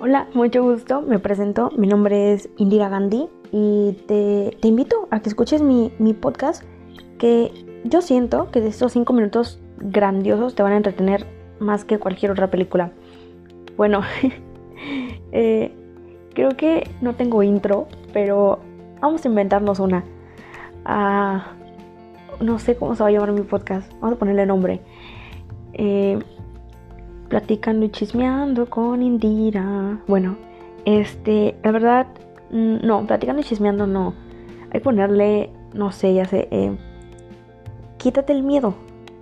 Hola, mucho gusto, me presento, mi nombre es Indira Gandhi y te, invito a que escuches mi, podcast que yo siento que de estos 5 minutos grandiosos te van a entretener más que cualquier otra película. Bueno, eh, creo que no tengo intro, pero vamos a inventarnos una. Ah, no sé cómo se va a llamar mi podcast, vamos a ponerle nombre. Eh, platicando y chismeando con Indira. Bueno, este, la verdad, no, platicando y chismeando no. Hay que ponerle, no sé, ya sé, eh, quítate el miedo.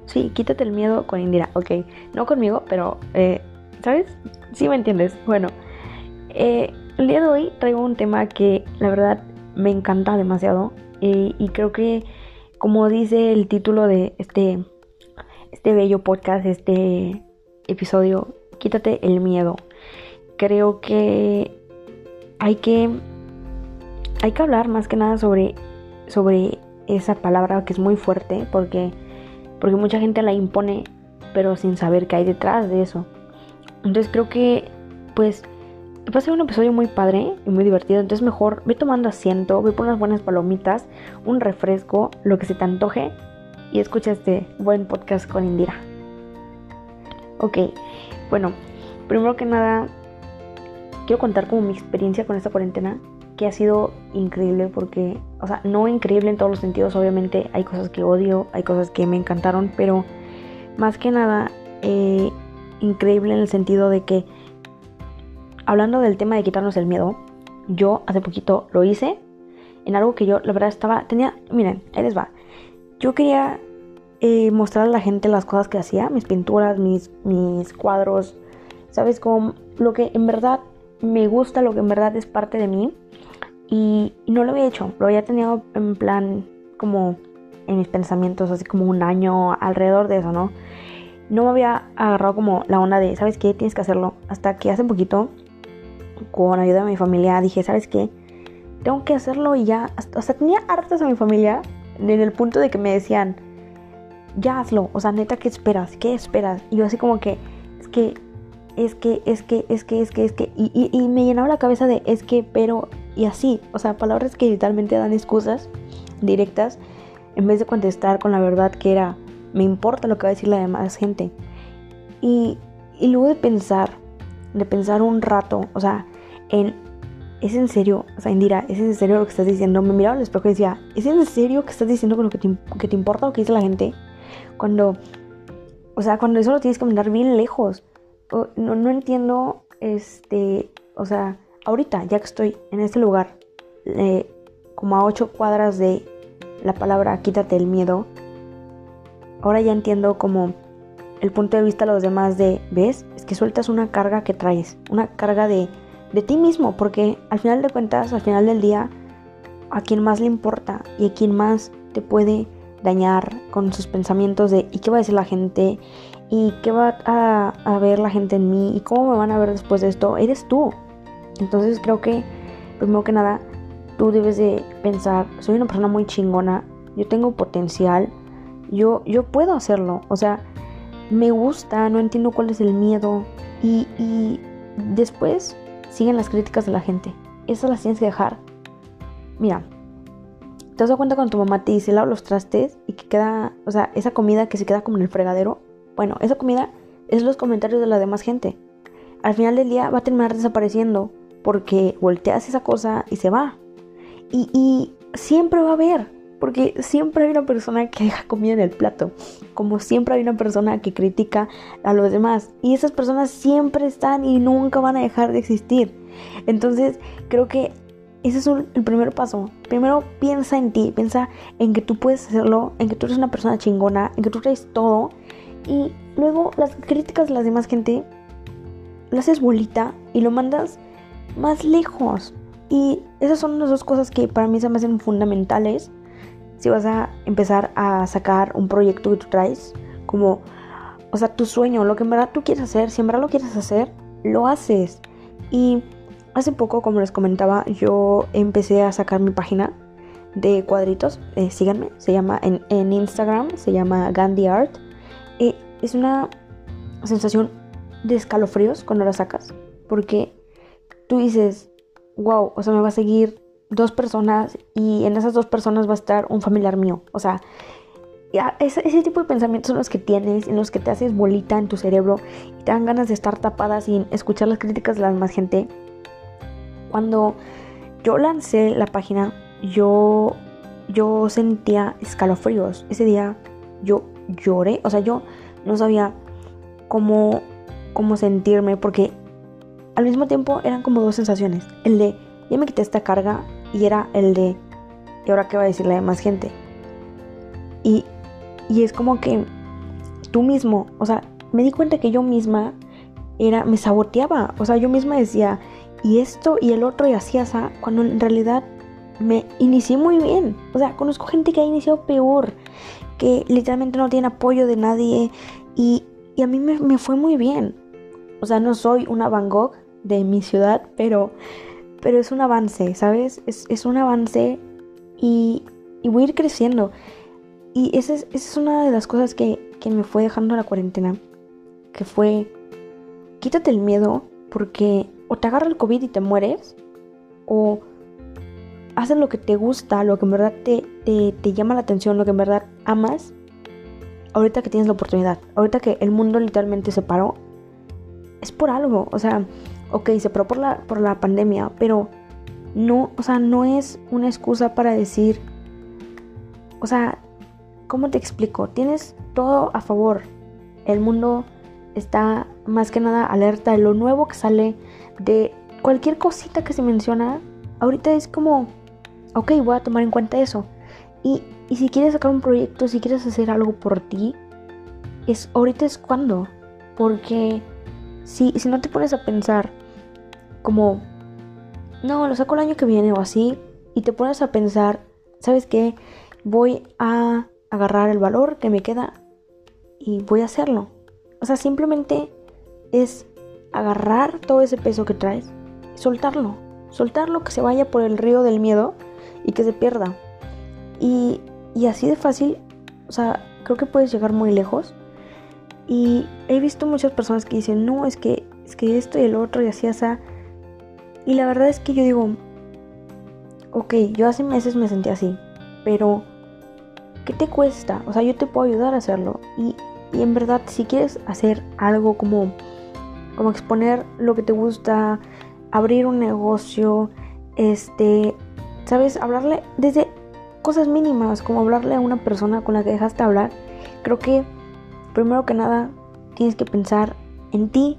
Sí, quítate el miedo con Indira, ok. No conmigo, pero, eh, ¿sabes? Sí me entiendes. Bueno, eh, el día de hoy traigo un tema que la verdad me encanta demasiado. y creo que, como dice el título de este, este bello podcast, este episodio, quítate el miedo. Creo que hay que hay que hablar más que nada sobre sobre esa palabra que es muy fuerte porque porque mucha gente la impone pero sin saber qué hay detrás de eso. Entonces creo que pues va a ser un episodio muy padre y muy divertido. Entonces mejor ve tomando asiento, ve por unas buenas palomitas, un refresco, lo que se te antoje y escucha este buen podcast con Indira. Ok, bueno, primero que nada, quiero contar como mi experiencia con esta cuarentena, que ha sido increíble porque, o sea, no increíble en todos los sentidos, obviamente hay cosas que odio, hay cosas que me encantaron, pero más que nada, eh, increíble en el sentido de que, hablando del tema de quitarnos el miedo, yo hace poquito lo hice en algo que yo, la verdad, estaba, tenía, miren, ahí les va. Yo quería eh, mostrar a la gente las cosas que hacía, mis pinturas, mis, mis cuadros, ¿sabes? Como lo que en verdad me gusta, lo que en verdad es parte de mí. Y, no lo había hecho, lo había tenido en plan como en mis pensamientos, así como un año alrededor de eso, ¿no? No me había agarrado como la onda de, ¿sabes qué? Tienes que hacerlo. Hasta que hace poquito, con ayuda de mi familia, dije, ¿sabes qué? Tengo que hacerlo y ya, hasta, hasta tenía hartas a mi familia en el punto de que me decían, ya hazlo, o sea, neta, ¿qué esperas? ¿Qué esperas? Y yo así como que, es que, es que, es que, es que, es que, es que, y, y, me llenaba la cabeza de es que, pero, y así, o sea, palabras que literalmente dan excusas directas, en vez de contestar con la verdad que era, me importa lo que va a decir la demás gente. Y, y luego de pensar, de pensar un rato, o sea, en, ¿es en serio? O sea, Indira, ¿es en serio lo que estás diciendo? Me miraba al espejo y decía, ¿es en serio que estás diciendo con lo que te, que te importa lo que dice la gente? Cuando, o sea, cuando eso lo tienes que mandar bien lejos. No, no entiendo, este, o sea, ahorita, ya que estoy en este lugar, eh, como a ocho cuadras de la palabra quítate el miedo, ahora ya entiendo como el punto de vista de los demás de, ¿ves? Es que sueltas una carga que traes, una carga de, de ti mismo, porque al final de cuentas, al final del día, a quien más le importa y a quien más te puede dañar con sus pensamientos de ¿y qué va a decir la gente? ¿Y qué va a, ver la gente en mí? ¿Y cómo me van a ver después de esto? Eres tú. Entonces creo que, primero que nada, tú debes de pensar, soy una persona muy chingona, yo tengo potencial, yo, yo puedo hacerlo. O sea, me gusta, no entiendo cuál es el miedo. Y, y después siguen las críticas de la gente. Esas las tienes que dejar. Mira, ¿Te das cuenta cuando tu mamá te dice lava los trastes y que queda, o sea, esa comida que se queda como en el fregadero? Bueno, esa comida es los comentarios de la demás gente. Al final del día va a terminar desapareciendo porque volteas esa cosa y se va. Y, y siempre va a haber, porque siempre hay una persona que deja comida en el plato, como siempre hay una persona que critica a los demás. Y esas personas siempre están y nunca van a dejar de existir. Entonces creo que ese es el primer paso. Primero piensa en ti, piensa en que tú puedes hacerlo, en que tú eres una persona chingona, en que tú traes todo. Y luego las críticas de la demás gente las haces bolita y lo mandas más lejos. Y esas son las dos cosas que para mí se me hacen fundamentales. Si vas a empezar a sacar un proyecto que tú traes, como, o sea, tu sueño, lo que en verdad tú quieres hacer, si en verdad lo quieres hacer, lo haces. Y Hace poco, como les comentaba, yo empecé a sacar mi página de cuadritos. Eh, síganme, se llama en, Instagram, se llama Gandhi Art. es una sensación de escalofríos cuando la sacas, porque tú dices, wow, o sea, me va a seguir dos personas y en esas dos personas va a estar un familiar mío. O sea, ese, tipo de pensamientos son los que tienes, en los que te haces bolita en tu cerebro y te dan ganas de estar tapada sin escuchar las críticas de la demás gente. Cuando yo lancé la página, yo, yo sentía escalofríos. Ese día yo lloré, o sea, yo no sabía cómo, cómo sentirme porque al mismo tiempo eran como dos sensaciones. El de, ya me quité esta carga y era el de, ¿y ahora qué va a decir la demás gente? Y, y es como que tú mismo, o sea, me di cuenta que yo misma era, me saboteaba, o sea, yo misma decía, y esto y el otro y así, así, cuando en realidad me inicié muy bien. O sea, conozco gente que ha iniciado peor, que literalmente no tiene apoyo de nadie y, y a mí me, me, fue muy bien. O sea, no soy una Van Gogh de mi ciudad, pero, pero es un avance, ¿sabes? Es, es un avance y, y, voy a ir creciendo. Y esa es, es una de las cosas que, que me fue dejando la cuarentena, que fue, quítate el miedo porque o te agarra el COVID y te mueres, o haces lo que te gusta, lo que en verdad te, te, llama la atención, lo que en verdad amas, ahorita que tienes la oportunidad, ahorita que el mundo literalmente se paró, es por algo, o sea, ok, se paró por la, por la pandemia, pero no, o sea, no es una excusa para decir, o sea, ¿cómo te explico? Tienes todo a favor, el mundo está más que nada alerta de lo nuevo que sale, de cualquier cosita que se menciona, ahorita es como, ok, voy a tomar en cuenta eso. Y, si quieres sacar un proyecto, si quieres hacer algo por ti, es ahorita es cuando. Porque si, si no te pones a pensar como, no, lo saco el año que viene o así, y te pones a pensar, ¿sabes qué? Voy a agarrar el valor que me queda y voy a hacerlo. O sea, simplemente es agarrar todo ese peso que traes y soltarlo. Soltarlo que se vaya por el río del miedo y que se pierda. Y, así de fácil, o sea, creo que puedes llegar muy lejos. Y he visto muchas personas que dicen, no, es que, es que esto y el otro y así, así. Y la verdad es que yo digo, ok, yo hace meses me sentí así, pero ¿qué te cuesta? O sea, yo te puedo ayudar a hacerlo. Y, y en verdad, si quieres hacer algo como, como exponer lo que te gusta, abrir un negocio, este, ¿sabes? Hablarle desde cosas mínimas, como hablarle a una persona con la que dejaste hablar. Creo que, primero que nada, tienes que pensar en ti.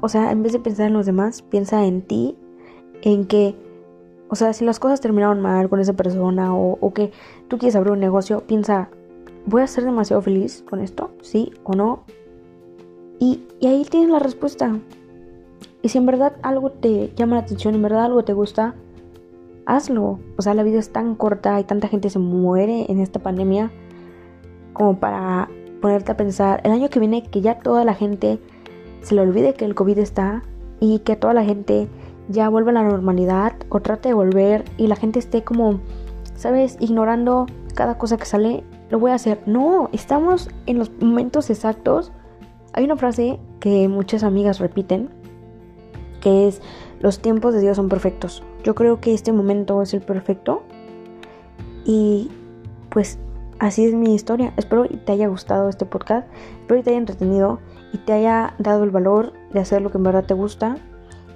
O sea, en vez de pensar en los demás, piensa en ti, en que, o sea, si las cosas terminaron mal con esa persona o, o que tú quieres abrir un negocio, piensa, ¿voy a ser demasiado feliz con esto? ¿Sí o no? Y, ahí tienes la respuesta. Y si en verdad algo te llama la atención, en verdad algo te gusta, hazlo. O sea, la vida es tan corta y tanta gente se muere en esta pandemia como para ponerte a pensar el año que viene que ya toda la gente se le olvide que el COVID está y que toda la gente ya vuelva a la normalidad o trate de volver y la gente esté como, ¿sabes? Ignorando cada cosa que sale, lo voy a hacer. No, estamos en los momentos exactos. Hay una frase que muchas amigas repiten, que es, los tiempos de Dios son perfectos. Yo creo que este momento es el perfecto. Y pues así es mi historia. Espero que te haya gustado este podcast. Espero que te haya entretenido y te haya dado el valor de hacer lo que en verdad te gusta.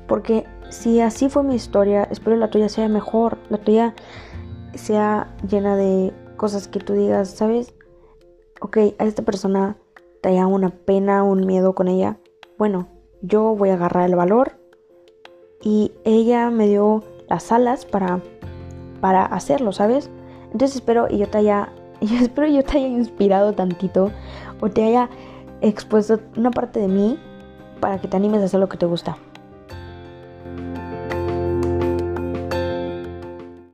Porque si así fue mi historia, espero la tuya sea mejor. La tuya sea llena de cosas que tú digas, ¿sabes? Ok, a esta persona te haya una pena, un miedo con ella. Bueno, yo voy a agarrar el valor y ella me dio las alas para, para hacerlo, ¿sabes? Entonces espero y yo te haya, yo espero yo te haya inspirado tantito o te haya expuesto una parte de mí para que te animes a hacer lo que te gusta.